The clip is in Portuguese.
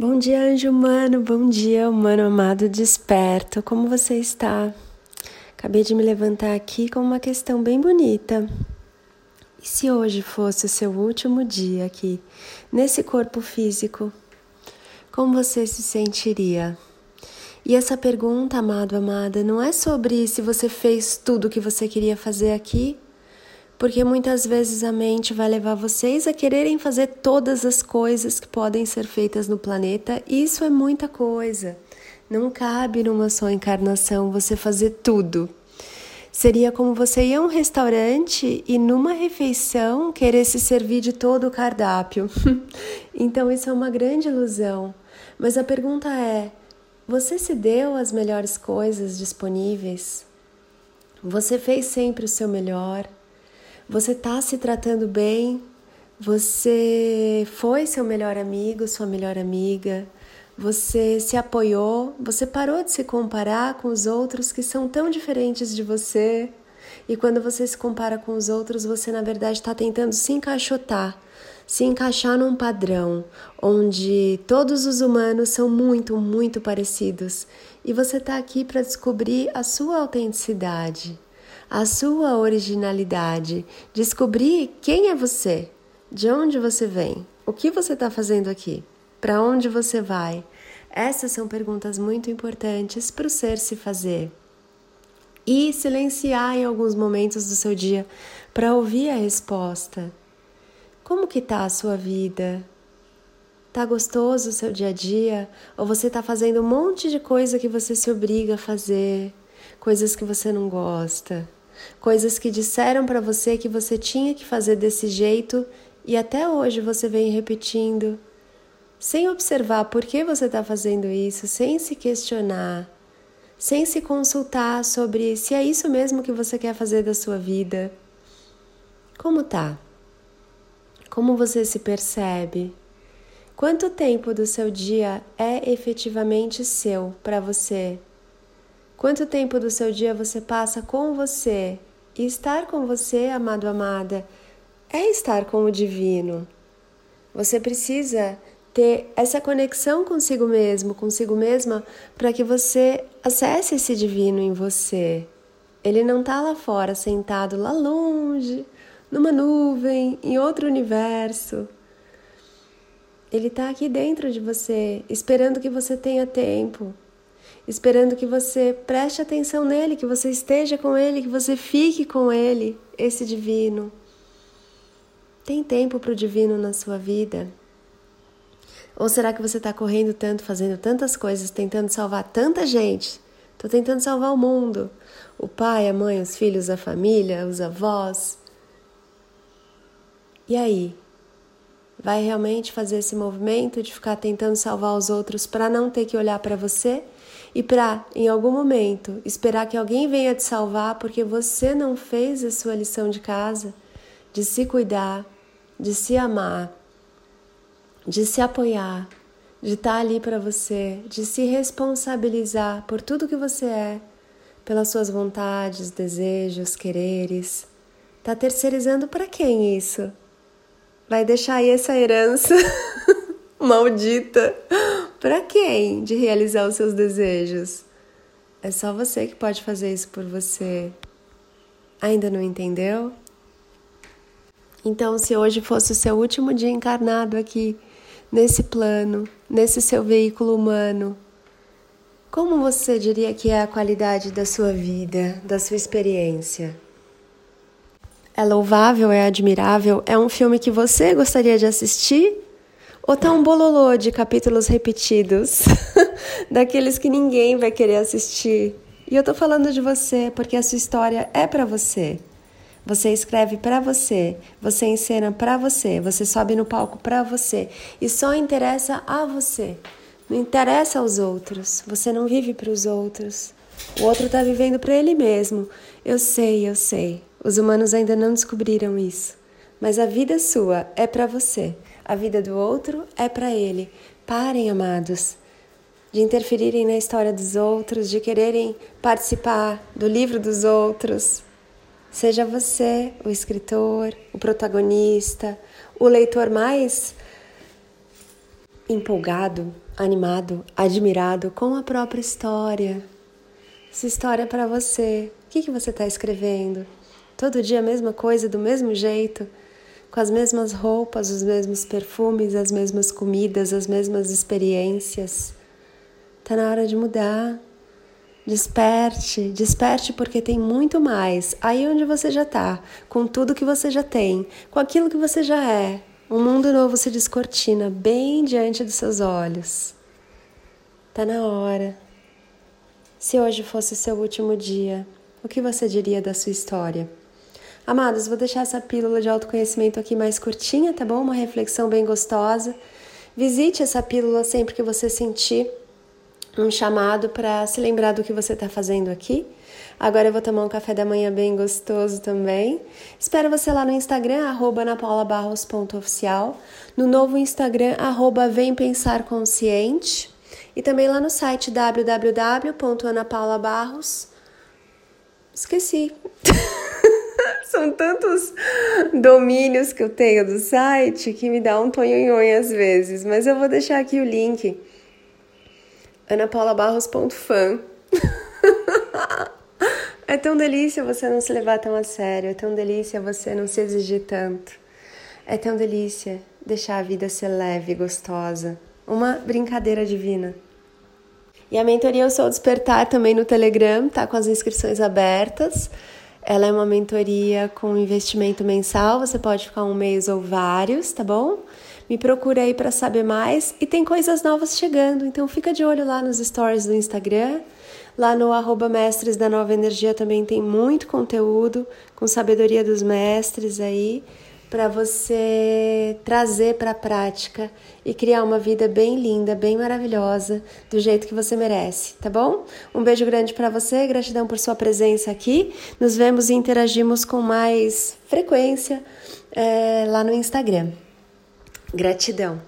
Bom dia, anjo humano, bom dia, humano amado desperto. Como você está? Acabei de me levantar aqui com uma questão bem bonita. E se hoje fosse o seu último dia aqui, nesse corpo físico, como você se sentiria? E essa pergunta, amado, amada, não é sobre se você fez tudo o que você queria fazer aqui porque muitas vezes a mente vai levar vocês a quererem fazer todas as coisas que podem ser feitas no planeta, e isso é muita coisa. Não cabe numa só encarnação você fazer tudo. Seria como você ir a um restaurante e numa refeição querer se servir de todo o cardápio. então isso é uma grande ilusão. Mas a pergunta é: você se deu as melhores coisas disponíveis? Você fez sempre o seu melhor? Você está se tratando bem? Você foi seu melhor amigo, sua melhor amiga? Você se apoiou? Você parou de se comparar com os outros que são tão diferentes de você? E quando você se compara com os outros, você na verdade está tentando se encaixotar, se encaixar num padrão onde todos os humanos são muito, muito parecidos. E você está aqui para descobrir a sua autenticidade a sua originalidade, descobrir quem é você, de onde você vem, o que você está fazendo aqui, para onde você vai. Essas são perguntas muito importantes para o ser se fazer. E silenciar em alguns momentos do seu dia para ouvir a resposta. Como que tá a sua vida? Tá gostoso o seu dia a dia? Ou você tá fazendo um monte de coisa que você se obriga a fazer, coisas que você não gosta? Coisas que disseram para você que você tinha que fazer desse jeito e até hoje você vem repetindo, sem observar por que você está fazendo isso, sem se questionar, sem se consultar sobre se é isso mesmo que você quer fazer da sua vida. Como tá? Como você se percebe? Quanto tempo do seu dia é efetivamente seu para você? Quanto tempo do seu dia você passa com você? E estar com você, amado, amada, é estar com o divino. Você precisa ter essa conexão consigo mesmo, consigo mesma, para que você acesse esse divino em você. Ele não está lá fora, sentado lá longe, numa nuvem, em outro universo. Ele está aqui dentro de você, esperando que você tenha tempo esperando que você preste atenção nele, que você esteja com ele, que você fique com ele, esse divino. Tem tempo para o divino na sua vida? Ou será que você está correndo tanto, fazendo tantas coisas, tentando salvar tanta gente? Estou tentando salvar o mundo. O pai, a mãe, os filhos, a família, os avós. E aí? Vai realmente fazer esse movimento de ficar tentando salvar os outros para não ter que olhar para você? e para, em algum momento, esperar que alguém venha te salvar porque você não fez a sua lição de casa, de se cuidar, de se amar, de se apoiar, de estar tá ali para você, de se responsabilizar por tudo que você é, pelas suas vontades, desejos, quereres. Tá terceirizando para quem isso? Vai deixar aí essa herança maldita para quem de realizar os seus desejos? É só você que pode fazer isso por você. Ainda não entendeu? Então, se hoje fosse o seu último dia encarnado aqui, nesse plano, nesse seu veículo humano, como você diria que é a qualidade da sua vida, da sua experiência? É louvável, é admirável, é um filme que você gostaria de assistir ou tá um bololô de capítulos repetidos, daqueles que ninguém vai querer assistir. E eu tô falando de você porque a sua história é para você. Você escreve para você, você encena para você, você sobe no palco para você e só interessa a você. Não interessa aos outros. Você não vive para os outros. O outro está vivendo para ele mesmo. Eu sei, eu sei. Os humanos ainda não descobriram isso. Mas a vida sua é para você. A vida do outro é para ele. Parem, amados, de interferirem na história dos outros, de quererem participar do livro dos outros. Seja você o escritor, o protagonista, o leitor mais empolgado, animado, admirado com a própria história. Essa história é para você. O que, que você está escrevendo? Todo dia a mesma coisa, do mesmo jeito, com as mesmas roupas, os mesmos perfumes, as mesmas comidas, as mesmas experiências. Tá na hora de mudar. Desperte, desperte porque tem muito mais aí onde você já tá, com tudo que você já tem, com aquilo que você já é. Um mundo novo se descortina bem diante dos seus olhos. Tá na hora. Se hoje fosse seu último dia, o que você diria da sua história? Amados, vou deixar essa pílula de autoconhecimento aqui mais curtinha, tá bom? Uma reflexão bem gostosa. Visite essa pílula sempre que você sentir um chamado para se lembrar do que você está fazendo aqui. Agora eu vou tomar um café da manhã bem gostoso também. Espero você lá no Instagram, arroba anapaulabarros.oficial, no novo Instagram, arroba Vem Pensar Consciente, e também lá no site www.anapaulabarros. Esqueci. São tantos domínios que eu tenho do site que me dá um tonhonhonho às vezes, mas eu vou deixar aqui o link anapaulabarros.fan. é tão delícia você não se levar tão a sério, é tão delícia você não se exigir tanto. É tão delícia deixar a vida ser leve e gostosa. Uma brincadeira divina. E a mentoria Eu Sou Despertar também no Telegram, tá com as inscrições abertas. Ela é uma mentoria com investimento mensal, você pode ficar um mês ou vários, tá bom? Me procura aí para saber mais e tem coisas novas chegando, então fica de olho lá nos stories do Instagram. Lá no arroba Mestres da Nova Energia também tem muito conteúdo com sabedoria dos mestres aí para você trazer para a prática e criar uma vida bem linda, bem maravilhosa, do jeito que você merece, tá bom? Um beijo grande para você, gratidão por sua presença aqui. Nos vemos e interagimos com mais frequência é, lá no Instagram. Gratidão.